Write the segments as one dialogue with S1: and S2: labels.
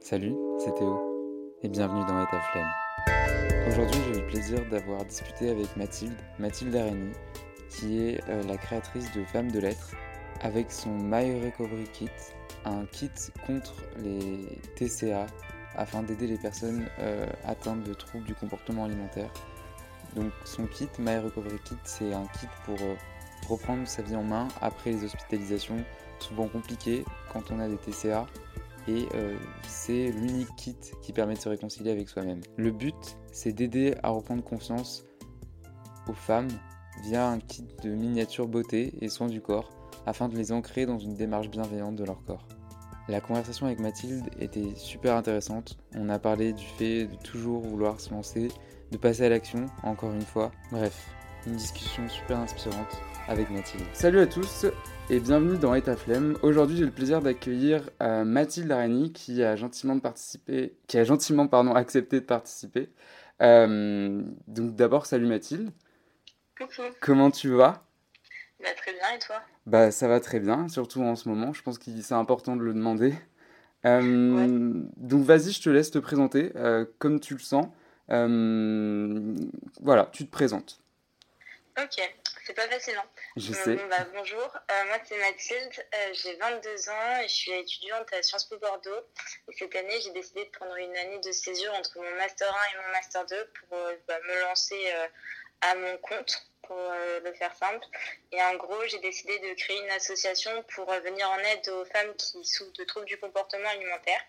S1: Salut, c'est Théo et bienvenue dans Eta Flemme. Aujourd'hui, j'ai eu le plaisir d'avoir discuté avec Mathilde, Mathilde Areni, qui est euh, la créatrice de Femmes de Lettres, avec son My Recovery Kit, un kit contre les TCA afin d'aider les personnes euh, atteintes de troubles du comportement alimentaire. Donc son kit, My Recovery Kit, c'est un kit pour euh, reprendre sa vie en main après les hospitalisations, souvent compliquées quand on a des TCA et euh, c'est l'unique kit qui permet de se réconcilier avec soi-même. Le but, c'est d'aider à reprendre confiance aux femmes via un kit de miniature beauté et soins du corps afin de les ancrer dans une démarche bienveillante de leur corps. La conversation avec Mathilde était super intéressante. On a parlé du fait de toujours vouloir se lancer, de passer à l'action, encore une fois. Bref, une discussion super inspirante avec Mathilde. Salut à tous et bienvenue dans Eta Flemme. Aujourd'hui, j'ai le plaisir d'accueillir euh, Mathilde Arani qui a gentiment participé, qui a gentiment pardon accepté de participer. Euh, donc d'abord, salut Mathilde.
S2: Coucou.
S1: Comment tu vas?
S2: Bah, très bien, et toi?
S1: Bah ça va très bien, surtout en ce moment. Je pense que c'est important de le demander. Euh,
S2: Ouais.
S1: Donc vas-y, je te laisse te présenter euh, comme tu le sens. Euh, voilà, tu te présentes.
S2: Ok, c'est pas facile, hein
S1: Je sais.
S2: bon, bah, bonjour, Euh, moi c'est Mathilde, Euh, j'ai 22 ans et je suis étudiante à Sciences Po Bordeaux. Et cette année, j'ai décidé de prendre une année de césure entre mon Master 1 et mon Master 2 pour euh, bah, me lancer à mon compte, pour le faire simple. Et en gros, j'ai décidé de créer une association pour venir en aide aux femmes qui souffrent de troubles du comportement alimentaire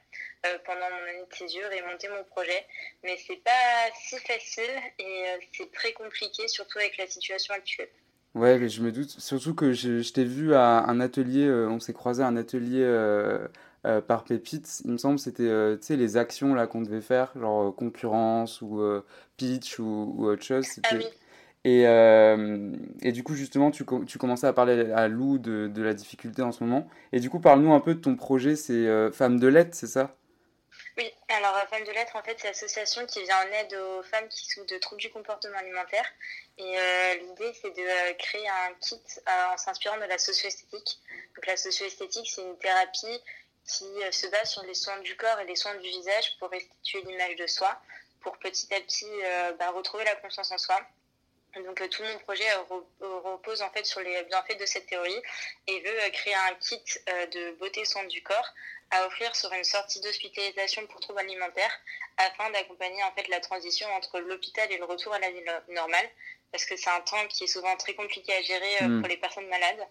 S2: pendant mon année de césure et monter mon projet. Mais c'est pas si facile et euh, c'est très compliqué, surtout avec la situation actuelle.
S1: Ouais, mais je me doute. Surtout que je, je t'ai vu à un atelier, euh, on s'est croisé à un atelier euh, euh, par Pépite. Il me semble que c'était euh, tu sais, les actions là qu'on devait faire, genre euh, concurrence ou euh, pitch ou, ou autre chose.
S2: Ah oui,
S1: Et, euh, et du coup, justement, tu, tu commençais à parler à Lou de, de la difficulté en ce moment. Et du coup, parle-nous un peu de ton projet, c'est euh, Femme de lettres, c'est ça?
S2: Oui. Alors, euh, Femmes de Lettres, en fait, c'est l'association qui vient en aide aux femmes qui souffrent de troubles du comportement alimentaire. Et euh, l'idée, c'est de euh, créer un kit en s'inspirant de la socio-esthétique. Donc, la socio-esthétique, c'est une thérapie qui se base sur les soins du corps et les soins du visage pour restituer l'image de soi, pour petit à petit bah, retrouver la confiance en soi. Donc tout mon projet re- repose en fait sur les bienfaits de cette théorie et veut créer un kit de beauté soins du corps à offrir sur une sortie d'hospitalisation pour troubles alimentaires afin d'accompagner en fait la transition entre l'hôpital et le retour à la vie no- normale parce que c'est un temps qui est souvent très compliqué à gérer euh,
S1: Hmm.
S2: pour les personnes malades.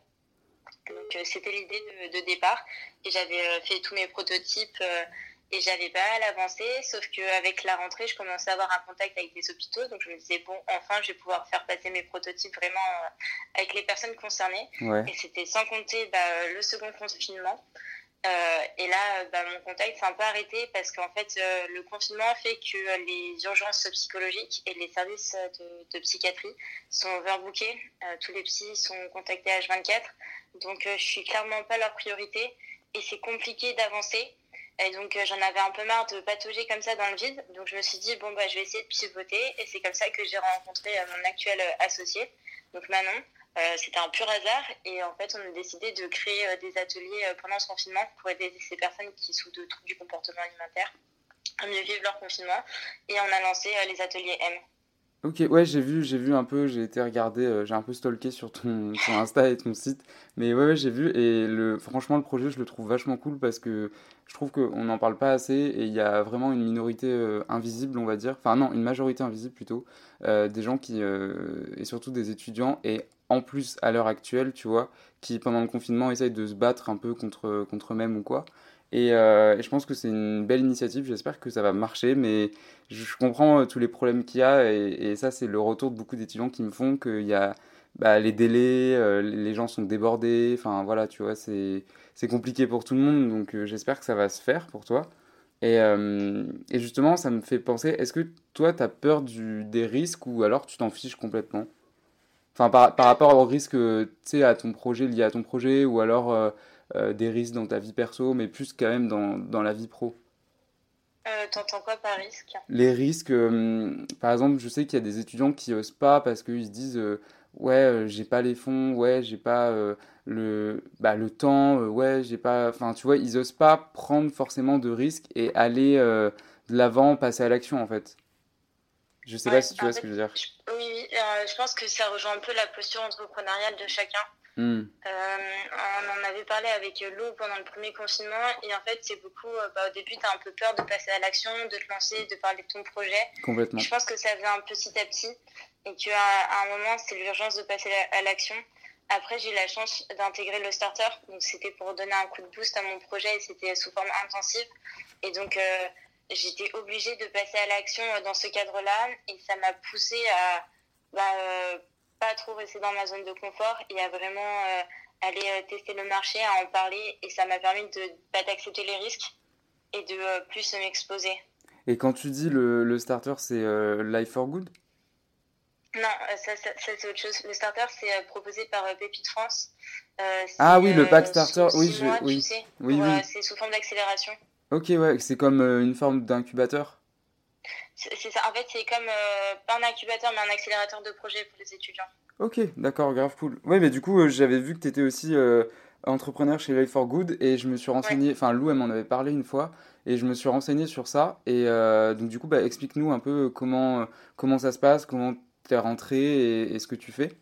S2: Donc euh, c'était l'idée de, de départ et j'avais euh, fait tous mes prototypes et j'avais pas mal avancé, sauf qu'avec la rentrée, je commençais à avoir un contact avec des hôpitaux, donc je me disais bon, enfin, je vais pouvoir faire passer mes prototypes vraiment avec les personnes concernées.
S1: Ouais.
S2: Et c'était sans compter bah, le second confinement. Euh, et là, bah, mon contact s'est un peu arrêté parce qu'en fait, euh, le confinement fait que les urgences psychologiques et les services de, psychiatrie sont overbookés. Euh, tous les psys sont contactés à H24. Donc, je suis clairement pas leur priorité et c'est compliqué d'avancer. Et donc, j'en avais un peu marre de patauger comme ça dans le vide. Donc, je me suis dit, bon, bah, je vais essayer de pivoter. Et c'est comme ça que j'ai rencontré mon actuel associé, donc Manon. Euh, C'était un pur hasard. Et en fait, on a décidé de créer euh, des ateliers euh, pendant ce confinement pour aider ces personnes qui souffrent de troubles du comportement alimentaire à mieux vivre leur confinement. Et on a lancé les ateliers M.
S1: Ok, ouais, j'ai vu, j'ai vu un peu, j'ai été regarder, euh, j'ai un peu stalké sur ton, ton Insta et ton site, mais ouais, ouais, j'ai vu, et le, franchement, le projet, je le trouve vachement cool parce que je trouve qu'on n'en parle pas assez, et il y a vraiment une minorité euh, invisible, on va dire, enfin non, une majorité invisible plutôt, euh, des gens qui, et surtout des étudiants, et en plus, à l'heure actuelle, tu vois, qui pendant le confinement essayent de se battre un peu contre, contre eux-mêmes ou quoi. Et, euh, et je pense que c'est une belle initiative, j'espère que ça va marcher, mais je, comprends euh, tous les problèmes qu'il y a et, ça c'est le retour de beaucoup d'étudiants qui me font qu'il y a bah, les délais, euh, les gens sont débordés, enfin voilà tu vois c'est compliqué pour tout le monde donc j'espère que ça va se faire pour toi. Et, et justement ça me fait penser, est-ce que toi tu as peur du, des risques ou alors tu t'en fiches complètement? Enfin par, par rapport aux risques euh, tu sais à ton projet lié à ton projet ou alors euh, euh, des risques dans ta vie perso mais plus quand même dans, dans la vie pro.
S2: Euh, T'entends quoi par risque?
S1: Les risques, par exemple, je sais qu'il y a des étudiants qui osent pas parce qu'ils se disent, ouais, j'ai pas les fonds, ouais, j'ai pas le, bah, le temps, ouais, j'ai pas. Enfin, tu vois, ils osent pas prendre forcément de risques et aller de l'avant, passer à l'action en fait. Je sais pas si tu vois ce que je veux dire.
S2: oui, oui je pense que ça rejoint un peu la posture entrepreneuriale de chacun. Hmm. on en avait parlé avec Lou pendant le premier confinement et en fait c'est beaucoup, bah, au début tu as un peu peur de passer à l'action, de te lancer, de parler de ton projet.
S1: Complètement.
S2: je pense que ça vient petit à petit et qu'à un moment c'est l'urgence de passer à l'action. Après j'ai eu la chance d'intégrer le starter, donc c'était pour donner un coup de boost à mon projet et c'était sous forme intensive. Et donc j'étais obligée de passer à l'action dans ce cadre-là et ça m'a poussé à bah, euh, pas trop rester dans ma zone de confort et à vraiment euh, aller euh, tester le marché, à en parler et ça m'a permis de pas d'accepter les risques et de plus m'exposer.
S1: Et quand tu dis le, le starter, c'est Life for Good?
S2: Non, ça, ça, c'est autre chose. Le starter, c'est proposé par Pépite France.
S1: ah oui, le pack starter, oui, je, oui.
S2: oui, oui. c'est sous forme d'accélération.
S1: Ok, ouais, c'est comme euh, une forme d'incubateur
S2: C'est ça, en fait, c'est comme, euh, pas un incubateur, mais un accélérateur de projet pour les étudiants.
S1: Ok, d'accord, grave cool. Ouais, mais du coup, euh, j'avais vu que tu étais aussi entrepreneur chez Life for Good et je me suis renseigné, enfin, Lou, elle m'en avait parlé une fois et je me suis renseigné sur ça. Et donc, du coup, bah, explique-nous un peu comment, comment ça se passe, comment tu es rentré et, et ce que tu fais.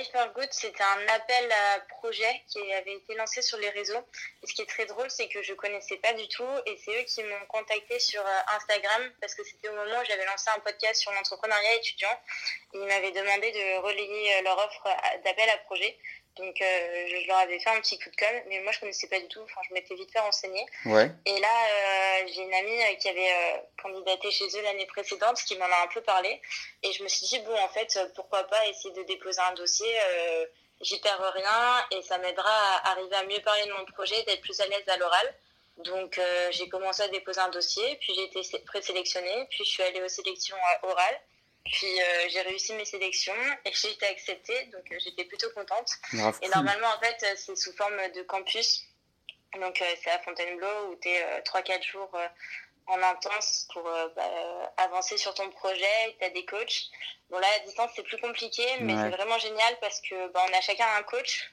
S2: Euh, c'était un appel à projet qui avait été lancé sur les réseaux. Et ce qui est très drôle, c'est que je connaissais pas du tout et c'est eux qui m'ont contacté sur euh, Instagram parce que c'était au moment où j'avais lancé un podcast sur l'entrepreneuriat étudiant. ils m'avaient demandé de relayer euh, leur offre d'appel à projet. Donc, euh, je leur avais fait un petit coup de com', mais moi, je connaissais pas du tout. Enfin, je m'étais vite fait renseigner.
S1: Ouais.
S2: Et là, euh, j'ai une amie euh, qui avait candidaté chez eux l'année précédente, qui m'en a un peu parlé. Et je me suis dit, bon, en fait, pourquoi pas essayer de déposer un dossier J'y perds rien et ça m'aidera à arriver à mieux parler de mon projet, d'être plus à l'aise à l'oral. Donc, j'ai commencé à déposer un dossier, puis j'ai été présélectionnée, puis je suis allée aux sélections orales. Puis euh, j'ai réussi mes sélections et j'ai été acceptée, donc euh, j'étais plutôt contente. et normalement, en fait, euh, c'est sous forme de campus. Donc c'est à Fontainebleau où tu es 3-4 jours en intense pour bah, avancer sur ton projet. Tu as des coachs. Bon, là, à distance, c'est plus compliqué, mais c'est vraiment génial parce que bah, on a chacun un coach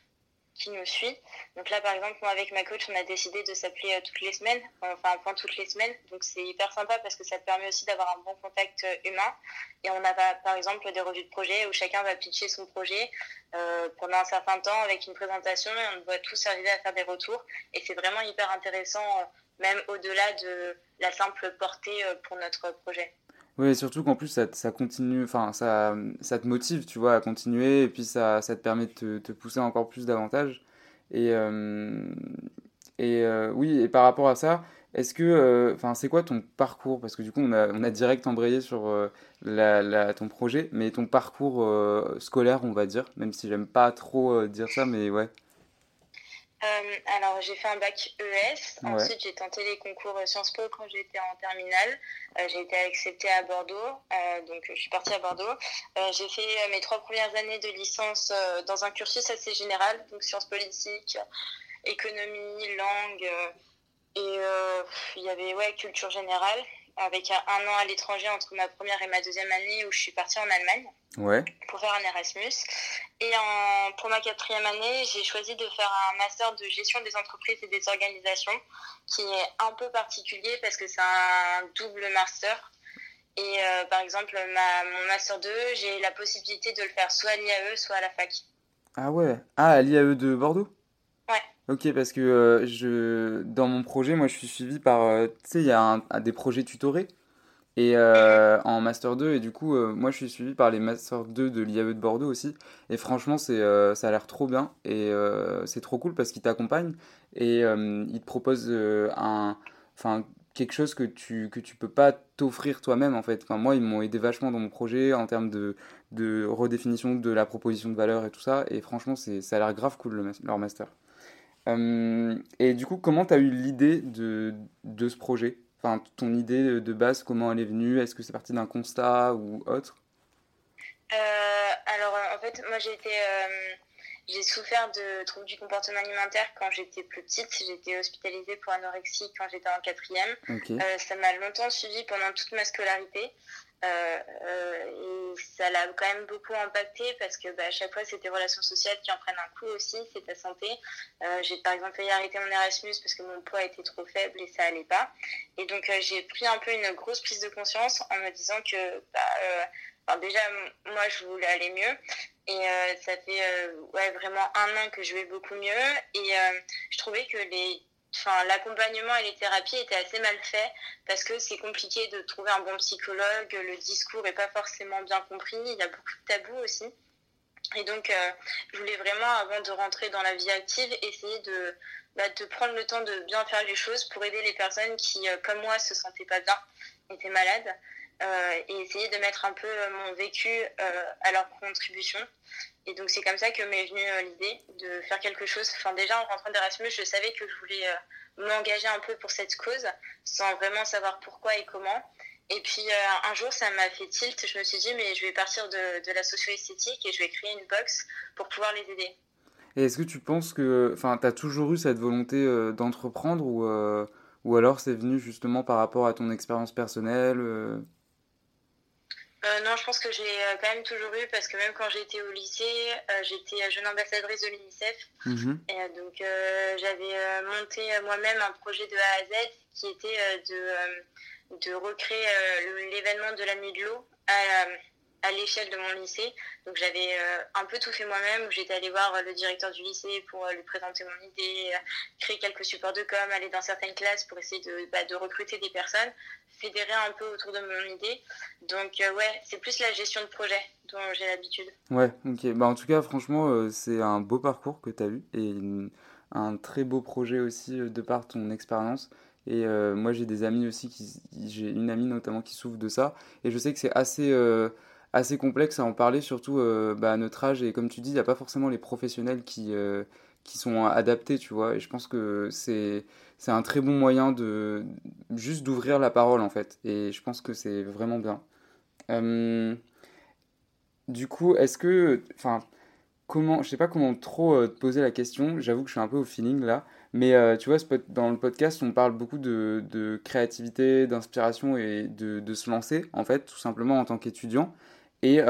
S2: qui nous suit. Donc là, par exemple, moi, avec ma coach, on a décidé de s'appeler euh, toutes les semaines, enfin un point toutes les semaines. Donc c'est hyper sympa parce que ça permet aussi d'avoir un bon contact euh, humain. Et on a par exemple des revues de projet où chacun va pitcher son projet euh, pendant un certain temps avec une présentation et on doit tous arriver à faire des retours. Et c'est vraiment hyper intéressant, même au-delà de la simple portée pour notre projet.
S1: Oui, surtout qu'en plus, ça, continue, enfin, ça, ça te motive, tu vois, à continuer, et puis ça, ça te permet de te, te pousser encore plus davantage. Et, euh, et euh, oui, et par rapport à ça, est-ce que, euh, enfin, c'est quoi ton parcours? Parce que du coup, on a, on a direct embrayé sur la, la, ton projet, mais ton parcours scolaire, on va dire, même si j'aime pas trop dire ça, mais ouais.
S2: Euh, alors, j'ai fait un bac ES. Ensuite, j'ai tenté les concours Sciences Po quand j'étais en terminale. Euh, j'ai été acceptée à Bordeaux. Euh, donc, je suis partie à Bordeaux. j'ai fait mes trois premières années de licence dans un cursus assez général. Donc, sciences politiques, économie, langue. et il y avait ouais, culture générale avec un an à l'étranger entre ma première et ma deuxième année où je suis partie en Allemagne
S1: ouais.
S2: pour faire un Erasmus. Et en, pour ma quatrième année, j'ai choisi de faire un master de gestion des entreprises et des organisations qui est un peu particulier parce que c'est un double master. Et euh, par exemple, ma, mon master 2, j'ai la possibilité de le faire soit à l'IAE, soit à la fac.
S1: Ah ouais Ah, à l'IAE de Bordeaux? Ok, parce que euh, je, dans mon projet, moi, je suis suivi par. Euh, tu sais, il y a des projets tutorés. Et euh, en Master 2, et du coup, moi, je suis suivi par les Master 2 de l'IAE de Bordeaux aussi. Et franchement, ça a l'air trop bien. Et c'est trop cool parce qu'ils t'accompagnent et ils te proposent un, quelque chose que tu, que tu peux pas t'offrir toi-même, en fait. Moi, ils m'ont aidé vachement dans mon projet en termes de, de redéfinition de la proposition de valeur et tout ça. Et franchement, ça a l'air grave cool, leur Master. Euh, et du coup, comment tu as eu l'idée de, de ce projet? Enfin, ton idée de base, comment elle est venue? Est-ce que c'est parti d'un constat ou autre?
S2: Euh, Alors, en fait, moi, j'ai été j'ai souffert de troubles du comportement alimentaire quand j'étais plus petite. J'étais hospitalisée pour anorexie quand j'étais en quatrième. ça m'a longtemps suivi pendant toute ma scolarité. Euh, euh, et ça l'a quand même beaucoup impacté parce que bah, à chaque fois, c'est tes relations sociales qui en prennent un coup aussi, c'est ta santé. Euh, j'ai par exemple failli arrêter mon Erasmus parce que mon poids était trop faible et ça allait pas. Et donc j'ai pris un peu une grosse prise de conscience en me disant que bah, déjà, moi, je voulais aller mieux. Et ça fait ouais, vraiment un an que je vais beaucoup mieux. Et je trouvais que l'accompagnement et les thérapies étaient assez mal faits parce que c'est compliqué de trouver un bon psychologue, le discours n'est pas forcément bien compris, il y a beaucoup de tabous aussi. Et donc, euh, je voulais vraiment, avant de rentrer dans la vie active, essayer de, bah, de prendre le temps de bien faire les choses pour aider les personnes qui, euh, comme moi, se sentaient pas bien, étaient malades. Euh, et essayer de mettre un peu mon vécu euh, à leur contribution. Et donc c'est comme ça que m'est venue euh, l'idée de faire quelque chose. Enfin déjà en rentrant d'Erasmus, je savais que je voulais m'engager un peu pour cette cause, sans vraiment savoir pourquoi et comment. Et puis un jour, ça m'a fait tilt. Je me suis dit, mais je vais partir de, de la socio-esthétique et je vais créer une box pour pouvoir les aider.
S1: Et est-ce que tu penses que, enfin, tu as toujours eu cette volonté d'entreprendre ou, ou alors c'est venu justement par rapport à ton expérience personnelle
S2: euh, non, je pense que j'ai euh, quand même toujours eu parce que même quand j'étais au lycée, euh, j'étais jeune ambassadrice de l'UNICEF. Mhm. Et donc j'avais monté moi-même un projet de A à Z qui était de, de recréer l'événement de la nuit de l'eau à, l'échelle de mon lycée. Donc j'avais un peu tout fait moi-même, j'étais allée voir le directeur du lycée pour lui présenter mon idée, créer quelques supports de com, aller dans certaines classes pour essayer de, bah, recruter des personnes fédérer un peu autour de mon idée. Donc euh, ouais, c'est plus la gestion de projet dont j'ai l'habitude.
S1: Ouais, ok. Bah, en tout cas, franchement, euh, c'est un beau parcours que tu as eu et un très beau projet aussi euh, de par ton expérience. Et moi, j'ai des amis aussi, qui, j'ai une amie notamment qui souffre de ça. Et je sais que c'est assez, assez complexe à en parler, surtout bah, à notre âge. Et comme tu dis, il n'y a pas forcément les professionnels qui, qui sont adaptés, tu vois. Et je pense que c'est c'est un très bon moyen de juste d'ouvrir la parole en fait. Et je pense que c'est vraiment bien. Euh, du coup, est-ce que, enfin, comment, je sais pas comment trop euh, te poser la question. J'avoue que je suis un peu au feeling là. Mais euh, tu vois, dans le podcast, on parle beaucoup de, de créativité, d'inspiration et de, de, se lancer, en fait, tout simplement en tant qu'étudiant. Et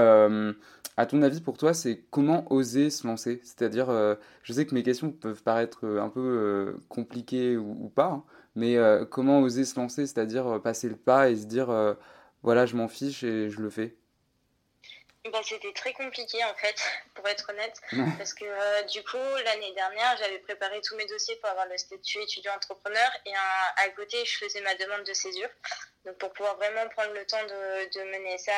S1: à ton avis, pour toi, c'est comment oser se lancer? C'est-à-dire, euh, je sais que mes questions peuvent paraître euh, un peu euh, compliquées ou, pas, hein, mais comment oser se lancer? C'est-à-dire passer le pas et se dire, voilà, je m'en fiche et je le fais
S2: bah, C'était très compliqué en fait, pour être honnête, parce que du coup, l'année dernière, j'avais préparé tous mes dossiers pour avoir le statut étudiant-entrepreneur et à côté, je faisais ma demande de césure. Donc pour pouvoir vraiment prendre le temps de, de mener ça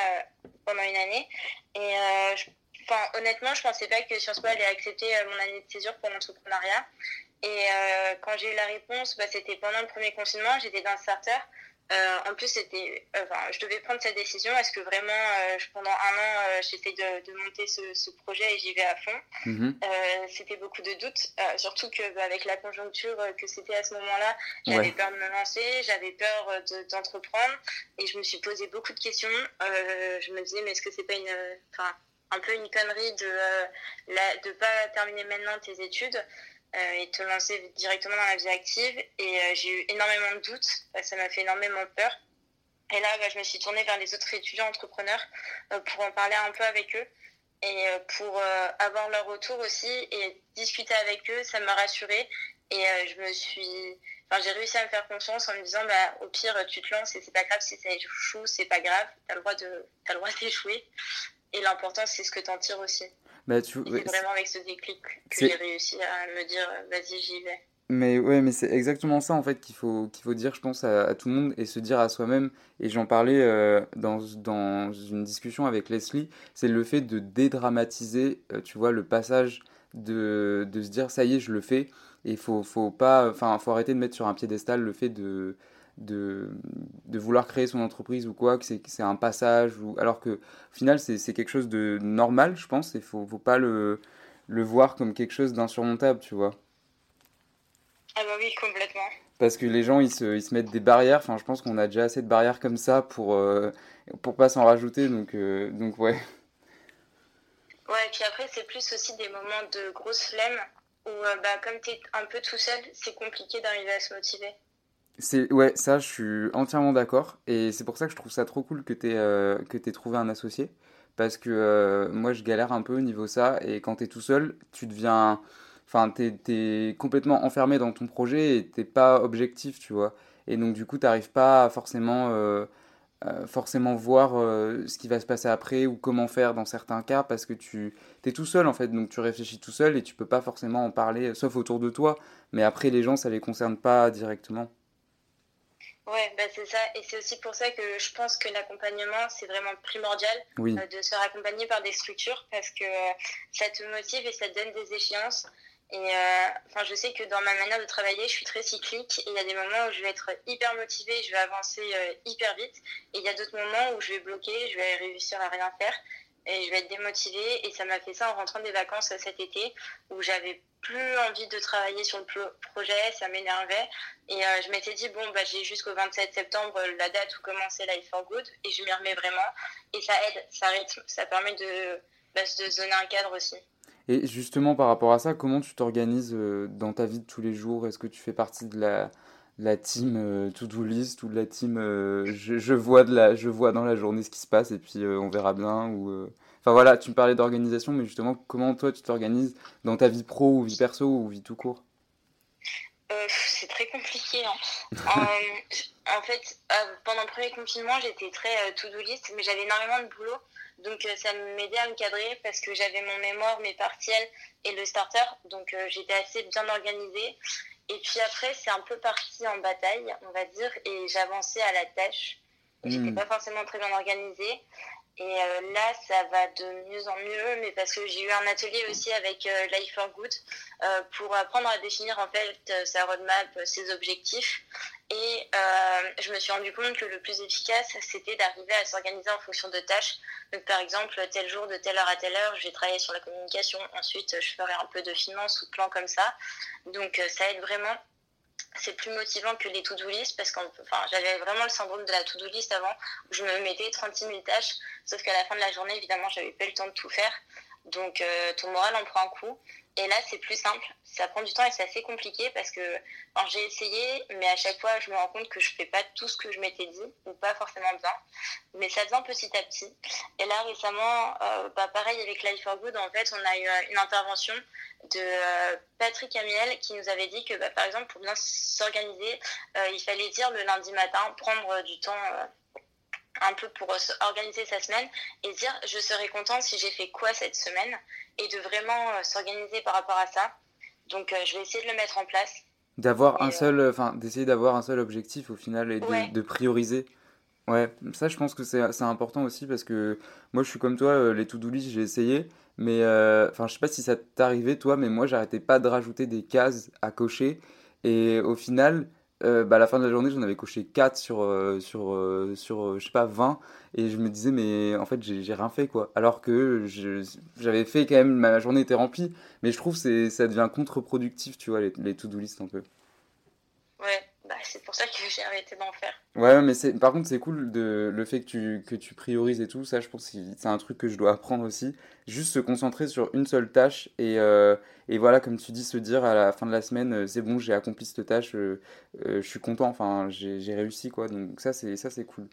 S2: pendant une année. Et euh, enfin, honnêtement, je pensais pas que Sciences Po allait accepter euh, mon année de césure pour l'entrepreneuriat. Et euh, quand j'ai eu la réponse, bah, c'était pendant le premier confinement, j'étais dans le starter. Euh, en plus, c'était, enfin, je devais prendre cette décision. Est-ce que vraiment, euh, pendant un an, euh, j'essaie de, de, monter ce, ce, projet et j'y vais à fond mhm. C'était beaucoup de doutes, surtout que bah, avec la conjoncture que c'était à ce moment-là, j'avais peur de me lancer, j'avais peur d'entreprendre et je me suis posé beaucoup de questions. je me disais, mais est-ce que c'est pas une, enfin, un peu une connerie de ne pas terminer maintenant tes études? euh, et te lancer directement dans la vie active. Et euh, j'ai eu énormément de doutes, ça m'a fait énormément peur. Et là, bah, je me suis tournée vers les autres étudiants entrepreneurs euh, pour en parler un peu avec eux et pour avoir leur retour aussi et discuter avec eux, ça m'a rassurée. Et je me suis, enfin, j'ai réussi à me faire confiance en me disant, bah, au pire, tu te lances et c'est pas grave si ça échoue, c'est pas grave, t'as le droit de, as le droit d'échouer. Et l'important, c'est ce que t'en tires aussi. Bah, c'est vraiment avec ce déclic que j'ai réussi à me dire vas-y, j'y vais.
S1: Mais ouais, mais c'est exactement ça en fait qu'il faut, qu'il faut dire, je pense, à, tout le monde et se dire à soi-même. Et j'en parlais euh, dans, dans une discussion avec Leslie, c'est le fait de dédramatiser, euh, tu vois, le passage de, de se dire ça y est, je le fais. Et il faut, faut pas, enfin, faut arrêter de mettre sur un piédestal le fait de, de, de vouloir créer son entreprise ou quoi, que c'est un passage, ou, alors que au final c'est quelque chose de normal, je pense, et faut, faut pas le, le voir comme quelque chose d'insurmontable, tu vois.
S2: Ah bah oui, complètement.
S1: Parce que les gens, ils se, ils se mettent des barrières, enfin je pense qu'on a déjà assez de barrières comme ça pour, euh, pour pas s'en rajouter, donc, euh, donc ouais.
S2: Ouais, et puis après, c'est plus aussi des moments de grosse flemme où, bah, comme tu es un peu tout seul, c'est compliqué d'arriver à se motiver.
S1: Ouais, ça, je suis entièrement d'accord. Et c'est pour ça que je trouve ça trop cool que tu aies, que aies trouvé un associé. Parce que moi, je galère un peu au niveau ça. Et quand tu es tout seul, tu deviens. Enfin, tu es, complètement enfermé dans ton projet et t'es pas objectif, tu vois. Et donc, du coup, tu n'arrives pas forcément, forcément voir ce qui va se passer après ou comment faire dans certains cas parce que tu es tout seul, en fait. Donc, tu réfléchis tout seul et tu peux pas forcément en parler, sauf autour de toi. Mais après, les gens, ça les concerne pas directement.
S2: Ouais, bah c'est ça. Et c'est aussi pour ça que je pense que l'accompagnement, c'est vraiment primordial euh, de se faire accompagner par des structures parce que euh, ça te motive et ça te donne des échéances. Et euh, je sais que dans ma manière de travailler, je suis très cyclique et il y a des moments où je vais être hyper motivée, je vais avancer hyper vite. Et il y a d'autres moments où je vais bloquer, je vais réussir à rien faire et je vais être démotivée. Et ça m'a fait ça en rentrant des vacances cet été où j'avais plus envie de travailler sur le projet, ça m'énervait. Et euh, je m'étais dit, bon, bah, j'ai jusqu'au 27 septembre euh, la date où commencer Life for Good et je m'y remets vraiment. Et ça aide, ça rythme, ça permet de, bah, de donner un cadre aussi.
S1: Et justement, par rapport à ça, comment tu t'organises euh, dans ta vie de tous les jours? Est-ce que tu fais partie de la, la team to-do list ou la team je, je, vois de la, je vois dans la journée ce qui se passe et puis on verra bien ou Enfin voilà, tu me parlais d'organisation, mais justement, comment toi tu t'organises dans ta vie pro ou vie perso ou vie tout court?
S2: Euh, C'est très compliqué. Hein. Euh, en fait, euh, pendant le premier confinement, j'étais très to-do list, mais j'avais énormément de boulot. Donc ça m'aidait à me cadrer parce que j'avais mon mémoire, mes partiels et le starter. Donc j'étais assez bien organisée. Et puis après, c'est un peu parti en bataille, on va dire, et j'avançais à la tâche. J'étais hmm. pas forcément très bien organisée. Et euh, là, ça va de mieux en mieux, mais parce que j'ai eu un atelier aussi avec euh, Life for Good euh, pour apprendre à définir en fait sa roadmap, ses objectifs. Et je me suis rendu compte que le plus efficace, c'était d'arriver à s'organiser en fonction de tâches. Donc, par exemple, tel jour, de telle heure à telle heure, je vais travailler sur la communication. Ensuite, je ferai un peu de finance ou plan comme ça. Donc, ça aide vraiment c'est plus motivant que les to-do list parce que enfin, j'avais vraiment le syndrome de la to-do list avant où je me mettais 36 000 tâches, sauf qu'à la fin de la journée, évidemment, j'avais pas le temps de tout faire. Donc euh, ton moral en prend un coup. Et là, c'est plus simple. Ça prend du temps et c'est assez compliqué parce que j'ai essayé, mais à chaque fois, je me rends compte que je fais pas tout ce que je m'étais dit ou pas forcément bien. Mais ça vient petit à petit. Et là, récemment, euh, bah, pareil avec Life for Good, en fait, on a eu euh, une intervention de Patrick Amiel qui nous avait dit que, bah, par exemple, pour bien s'organiser, il fallait dire le lundi matin, prendre du temps un peu pour organiser sa semaine et dire je serai contente si j'ai fait quoi cette semaine et de vraiment euh, s'organiser par rapport à ça. Donc euh, je vais essayer de le mettre en place.
S1: D'avoir un seul, euh, enfin d'essayer d'avoir un seul objectif au final et de, prioriser. Ouais, ça je pense que c'est important aussi parce que moi je suis comme toi, les to-do list j'ai essayé, mais enfin je sais pas si ça arrivé toi, mais moi j'arrêtais pas de rajouter des cases à cocher et au final euh, bah, la fin de la journée, j'en avais coché 4 sur, euh, sur, euh, sur je sais pas, 20. Et je me disais, mais en fait, j'ai rien fait, quoi. Alors que j'avais fait quand même, ma journée était remplie. Mais je trouve que ça devient contre-productif, tu vois, les, les to-do list un peu.
S2: Ouais, bah, c'est pour ça que j'ai arrêté d'en faire.
S1: Ouais, mais par contre, c'est cool de, le fait que tu, que tu priorises et tout. Ça, je pense que c'est un truc que je dois apprendre aussi. Juste se concentrer sur une seule tâche et, euh, et voilà, comme tu dis, se dire à la fin de la semaine, euh, c'est bon, j'ai accompli cette tâche, euh, je suis content, enfin, j'ai réussi, quoi. Donc, ça, c'est cool.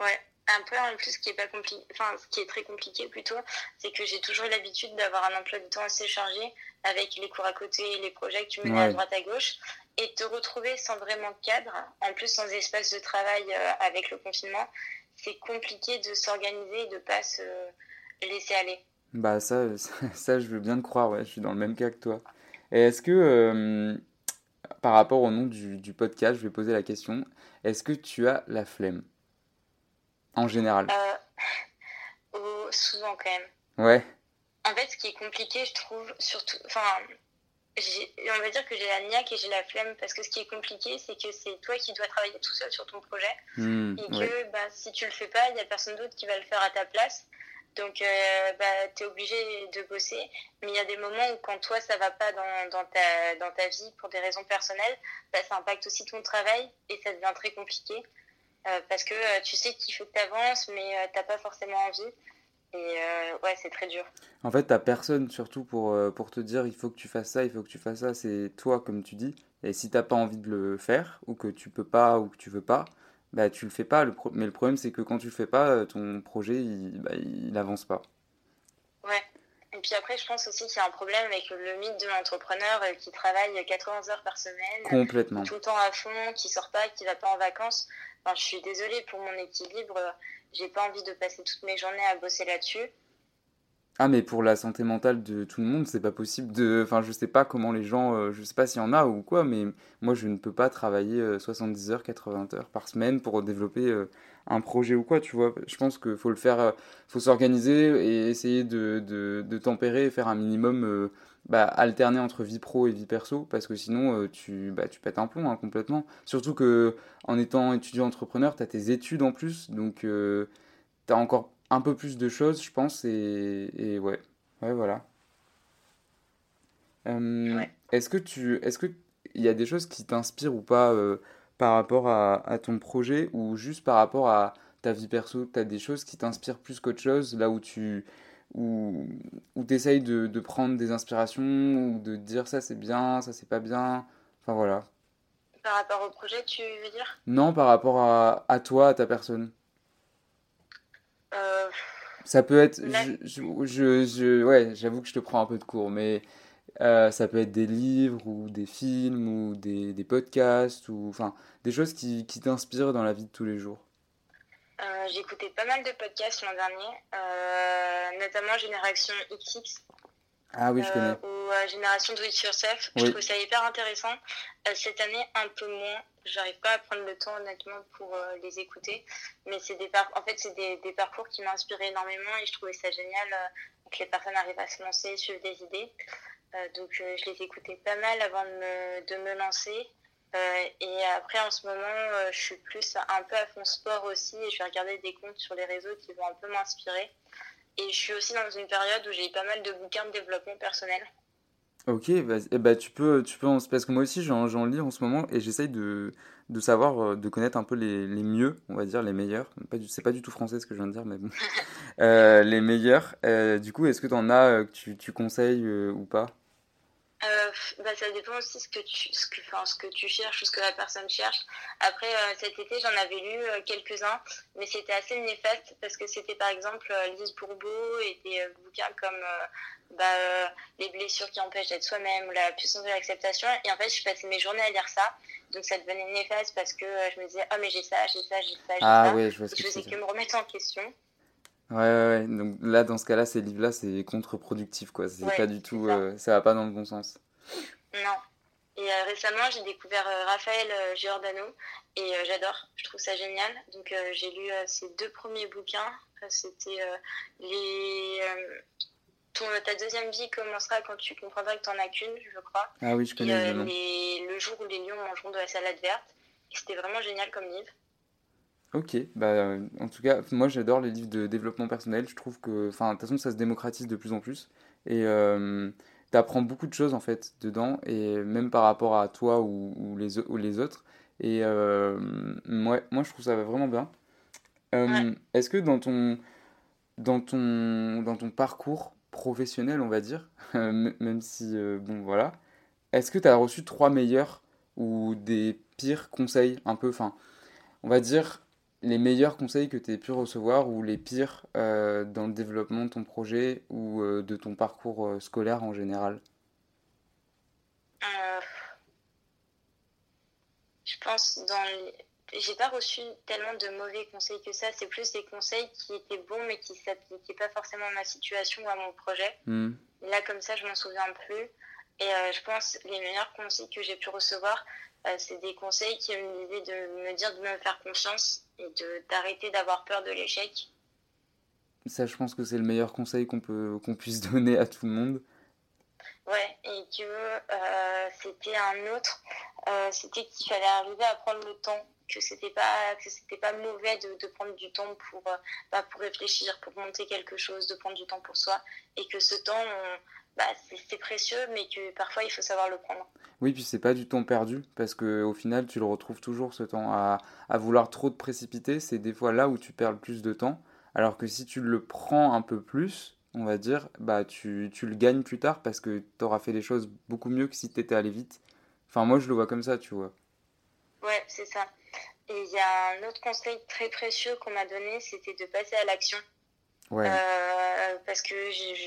S2: Ouais. Après, en plus, ce qui est pas compliqué, enfin, ce qui est très compliqué plutôt, c'est que j'ai toujours eu l'habitude d'avoir un emploi du temps assez chargé avec les cours à côté, les projets que tu menais à droite à gauche, et te retrouver sans vraiment cadre, en plus sans espace de travail euh, avec le confinement, c'est compliqué de s'organiser et de pas se laisser aller.
S1: Bah ça, ça, je veux bien te croire, ouais, je suis dans le même cas que toi. Et est-ce que, euh, par rapport au nom du, du podcast, je vais poser la question, est-ce que tu as la flemme? En général
S2: euh, Souvent quand même.
S1: Ouais.
S2: En fait, ce qui est compliqué, je trouve, surtout. Enfin, on va dire que j'ai la niaque et j'ai la flemme parce que ce qui est compliqué, c'est que c'est toi qui dois travailler tout seul sur ton projet hmm, et que bah, si tu le fais pas, il n'y a personne d'autre qui va le faire à ta place. Donc, euh, bah, tu es obligé de bosser. Mais il y a des moments où, quand toi, ça va pas dans, dans, ta, dans ta vie pour des raisons personnelles, bah, ça impacte aussi ton travail et ça devient très compliqué. Euh, parce que euh, tu sais qu'il faut que tu avances, mais tu n'as pas forcément envie. Et euh, ouais, c'est très dur.
S1: En fait, t'as personne surtout pour, euh, pour te dire il faut que tu fasses ça, il faut que tu fasses ça. C'est toi, comme tu dis. Et si t'as pas envie de le faire, ou que tu peux pas, ou que tu veux pas, bah tu le fais pas. Le Mais le problème, c'est que quand tu le fais pas, ton projet, il, bah, il avance pas.
S2: Ouais. Et puis après, je pense aussi qu'il y a un problème avec le mythe de l'entrepreneur euh, qui travaille 80 heures par semaine.
S1: Complètement.
S2: Tout le temps à fond, qui sort pas, qui va pas en vacances. Enfin, je suis désolée pour mon équilibre. J'ai pas envie de passer toutes mes journées à bosser là-dessus.
S1: Ah mais pour la santé mentale de tout le monde, c'est pas possible de enfin je sais pas comment les gens euh, je sais pas s'il y en a ou quoi mais moi je ne peux pas travailler 70 euh, heures, 80 heures par semaine pour développer euh, un projet ou quoi, tu vois. Je pense qu'il faut le faire faut s'organiser et essayer de, de, de, tempérer et faire un minimum bah, alterner entre vie pro et vie perso parce que sinon tu bah, tu pètes un plomb hein, complètement. Surtout que en étant étudiant entrepreneur, tu as tes études en plus donc tu as encore un peu plus de choses, je pense, et, et ouais. Ouais, voilà. Euh, est-ce que tu. Est-ce qu'il y a des choses qui t'inspirent ou pas euh, par rapport à, à, ton projet ou juste par rapport à ta vie perso? Tu as des choses qui t'inspirent plus qu'autre chose, là où tu. Où, où tu essayes de, de, prendre des inspirations ou de dire ça c'est bien, ça c'est pas bien. Enfin voilà.
S2: Par rapport au projet, tu veux dire?
S1: Non, par rapport à, à toi, à ta personne.
S2: Euh,
S1: ça peut être. Je, je, je, ouais, j'avoue que je te prends un peu de cours, mais euh, ça peut être des livres ou des films ou des, des podcasts ou enfin des choses qui, qui t'inspirent dans la vie de tous les jours.
S2: Euh, j'ai écouté pas mal de podcasts l'an dernier, notamment Génération XX.
S1: Ah oui, je connais.
S2: ou Génération Do It Yourself. Je trouve ça hyper intéressant. cette année, un peu moins j'arrive pas à prendre le temps honnêtement pour euh, les écouter mais c'est des en fait c'est des, des, parcours qui m'ont inspiré énormément et je trouvais ça génial euh, que les personnes arrivent à se lancer suivre des idées euh, donc je les écoutais pas mal avant de me, de me lancer et après en ce moment je suis plus un peu à fond sport aussi et je vais regarder des comptes sur les réseaux qui vont un peu m'inspirer et je suis aussi dans une période où j'ai pas mal de bouquins de développement personnel
S1: Ok, bah, eh bah, tu peux, tu peux parce que moi aussi j'en, lis en ce moment et j'essaye de, de savoir, euh, de connaître un peu les, les mieux, on va dire, les meilleurs. C'est pas du tout français ce que je viens de dire, mais bon. euh, les meilleurs. Euh, du coup, est-ce que tu en as euh, que tu, tu conseilles ou pas?
S2: Euh, bah, ça dépend aussi ce que tu ce que, enfin, ce que tu cherches ou ce que la personne cherche. Après euh, cet été j'en avais lu euh, quelques-uns, mais c'était assez néfaste parce que c'était par exemple Lise Bourbeau et des bouquins comme bah, Les blessures qui empêchent d'être soi-même ou La puissance de l'acceptation. Et en fait je passais mes journées à lire ça, donc ça devenait néfaste parce que je me disais ah mais j'ai ça, j'ai ça, j'ai ça, j'ai
S1: ah,
S2: ça.
S1: Oui, je,
S2: je faisais que me remettre en question.
S1: Ouais, ouais, ouais, donc là, dans ce cas-là, ces livres-là, c'est contre-productif, quoi. C'est pas du tout. Ça. Euh, ça. va pas dans le bon sens.
S2: Non. Et euh, récemment, j'ai découvert euh, Raphaël Giordano et j'adore. Je trouve ça génial. Donc, j'ai lu ses deux premiers bouquins. C'était les. Ton, ta deuxième vie commencera quand tu comprendras que tu n'en as qu'une, je crois.
S1: Ah oui, je connais.
S2: Et, le jour où les lions mangeront de la salade verte. C'était vraiment génial comme livre.
S1: Ok, bah, en tout cas, moi j'adore les livres de développement personnel. Je trouve que, enfin, de toute façon, ça se démocratise de plus en plus. Et euh, tu apprends beaucoup de choses en fait dedans, et même par rapport à toi ou, les, ou les autres. Et euh, moi, moi, je trouve ça vraiment bien. Euh, est-ce que dans ton, dans, ton, dans ton parcours professionnel, on va dire, même si, bon, voilà, est-ce que tu as reçu trois meilleurs ou des pires conseils un peu, enfin, on va dire les meilleurs conseils que tu aies pu recevoir ou les pires euh, dans le développement de ton projet ou euh, de ton parcours euh, scolaire en général?
S2: Je pense dans J'ai pas reçu tellement de mauvais conseils que ça. C'est plus des conseils qui étaient bons mais qui s'appliquaient pas forcément à ma situation ou à mon projet.
S1: Hmm.
S2: Là, comme ça, je m'en souviens plus. Et je pense les meilleurs conseils que j'ai pu recevoir, c'est des conseils qui me disaient de me dire de me faire confiance et d'arrêter d'avoir peur de l'échec.
S1: Ça, je pense que c'est le meilleur conseil qu'on qu'on puisse donner à tout le monde.
S2: Ouais, et que euh, c'était un autre, euh, c'était qu'il fallait arriver à prendre le temps, que c'était pas que c'était pas mauvais de, de, prendre du temps pour bah, pour réfléchir, pour monter quelque chose, de prendre du temps pour soi, et que ce temps, bah, c'est précieux, mais que parfois il faut savoir le prendre.
S1: Oui, puis c'est pas du temps perdu, parce qu'au final, tu le retrouves toujours ce temps. À, à vouloir trop te précipiter, c'est des fois là où tu perds le plus de temps, Alors que si tu le prends un peu plus, on va dire, bah tu, tu le gagnes plus tard parce que tu auras fait les choses beaucoup mieux que si tu étais allé vite. Enfin, moi, je le vois comme ça, tu vois.
S2: Ouais, c'est ça. Et il y a un autre conseil très précieux qu'on m'a donné, c'était de passer à l'action. Euh, parce que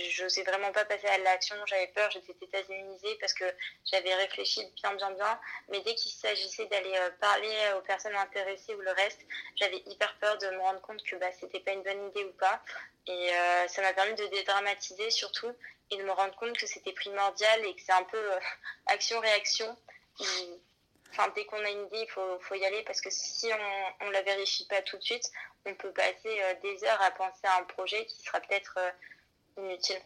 S2: j'osais vraiment pas passer à l'action, j'avais peur, j'étais tétanisée parce que j'avais réfléchi bien, bien, bien. Mais dès qu'il s'agissait d'aller euh, parler aux personnes intéressées ou le reste, j'avais hyper peur de me rendre compte que bah, c'était pas une bonne idée ou pas. Et euh, ça m'a permis de dédramatiser surtout et de me rendre compte que c'était primordial et que c'est un peu action-réaction. Enfin, dès qu'on a une idée, il faut, faut, y aller parce que si on ne la vérifie pas tout de suite, on peut passer euh, des heures à penser à un projet qui sera peut-être euh, inutile.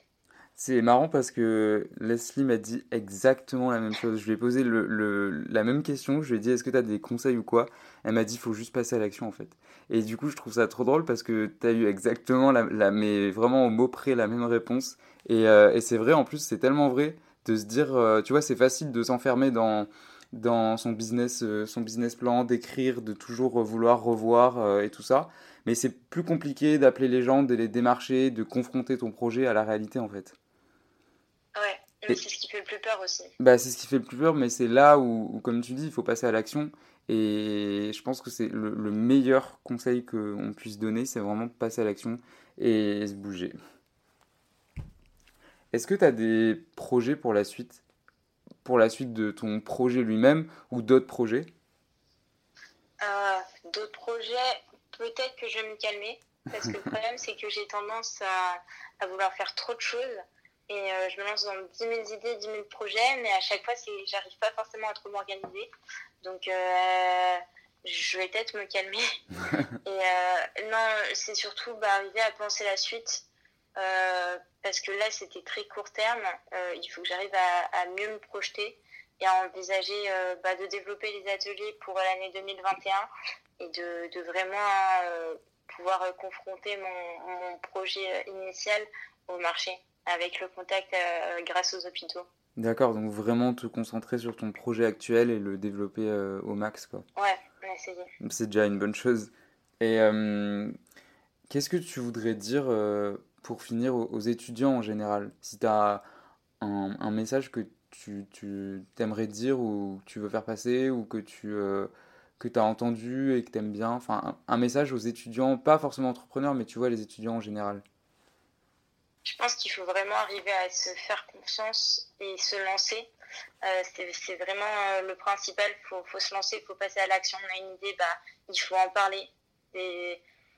S1: C'est marrant parce que Leslie m'a dit exactement la même chose. Je lui ai posé le, le, la même question. Je lui ai dit est-ce que tu as des conseils ou quoi? Elle m'a dit il faut juste passer à l'action en fait. Et du coup, je trouve ça trop drôle parce que tu as eu exactement, la, la, mais vraiment au mot près, la même réponse. Et, euh, et c'est vrai, en plus, c'est tellement vrai de se dire, tu vois, c'est facile de s'enfermer dans dans son business, euh, son business plan, d'écrire, de toujours vouloir revoir euh, et tout ça. Mais c'est plus compliqué d'appeler les gens, de les démarcher, de confronter ton projet à la réalité en fait.
S2: Ouais, mais c'est ce qui fait le plus peur aussi.
S1: Bah, c'est ce qui fait le plus peur, mais c'est là où, comme tu dis, il faut passer à l'action. Et je pense que c'est le, le, meilleur conseil qu'on puisse donner, c'est vraiment passer à l'action et se bouger. Est-ce que tu as des projets pour la suite? Pour la suite de ton projet lui-même ou d'autres projets
S2: euh, D'autres projets, peut-être que je vais me calmer. Parce que le problème, c'est que j'ai tendance à, vouloir faire trop de choses. Et euh, je me lance dans 10 000 idées, 10 000 projets, mais à chaque fois, j'arrive pas forcément à trop m'organiser. Donc, euh, je vais peut-être me calmer. et non, c'est surtout bah, arriver à penser la suite parce que là, c'était très court terme. Euh, il faut que j'arrive à, mieux me projeter et à envisager euh, bah, de développer les ateliers pour l'année 2021 et de, de vraiment pouvoir confronter mon, mon, projet initial au marché avec le contact grâce aux hôpitaux.
S1: D'accord, donc vraiment te concentrer sur ton projet actuel et le développer au max. Quoi.
S2: Ouais, c'est
S1: C'est déjà une bonne chose. Et qu'est-ce que tu voudrais dire pour finir aux, étudiants en général Si tu as un, message que tu, tu aimerais dire ou que tu veux faire passer ou que tu euh, que as entendu et que tu aimes bien, enfin un, message aux étudiants, pas forcément entrepreneurs, mais tu vois les étudiants en général.
S2: Je pense qu'il faut vraiment arriver à se faire confiance et se lancer. Euh, c'est vraiment euh, le principal. Il faut, faut, se lancer, il faut passer à l'action. On a une idée, bah, il faut en parler.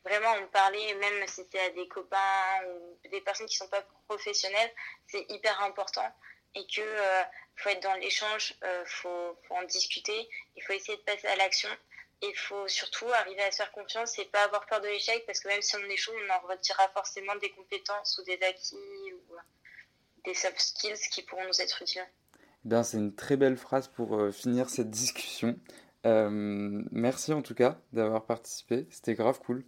S2: Vraiment en parler, même si c'est à des copains ou des personnes qui ne sont pas professionnelles, c'est hyper important et que euh, faut être dans l'échange, euh, faut, en discuter, il faut essayer de passer à l'action. Il faut surtout arriver à se faire confiance et pas avoir peur de l'échec parce que même si on échoue, on en retirera forcément des compétences ou des acquis ou euh, des soft skills qui pourront nous être utiles.
S1: Bien, c'est une très belle phrase pour finir cette discussion. merci en tout cas d'avoir participé, c'était grave cool.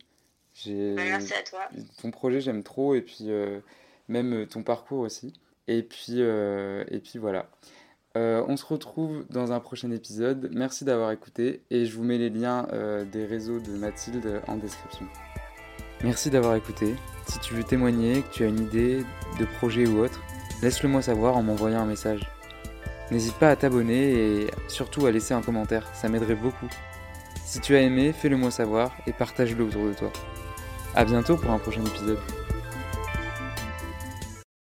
S2: Merci à toi.
S1: Ton projet, j'aime trop, et puis euh, même euh, ton parcours aussi. Et puis, euh, et puis voilà. on se retrouve dans un prochain épisode. Merci d'avoir écouté et je vous mets les liens des réseaux de Mathilde en description. Merci d'avoir écouté. Si tu veux témoigner, que tu as une idée de projet ou autre, laisse-le moi savoir en m'envoyant un message. N'hésite pas à t'abonner et surtout à laisser un commentaire, ça m'aiderait beaucoup. Si tu as aimé, fais-le moi savoir et partage-le autour de toi. A bientôt pour un prochain épisode.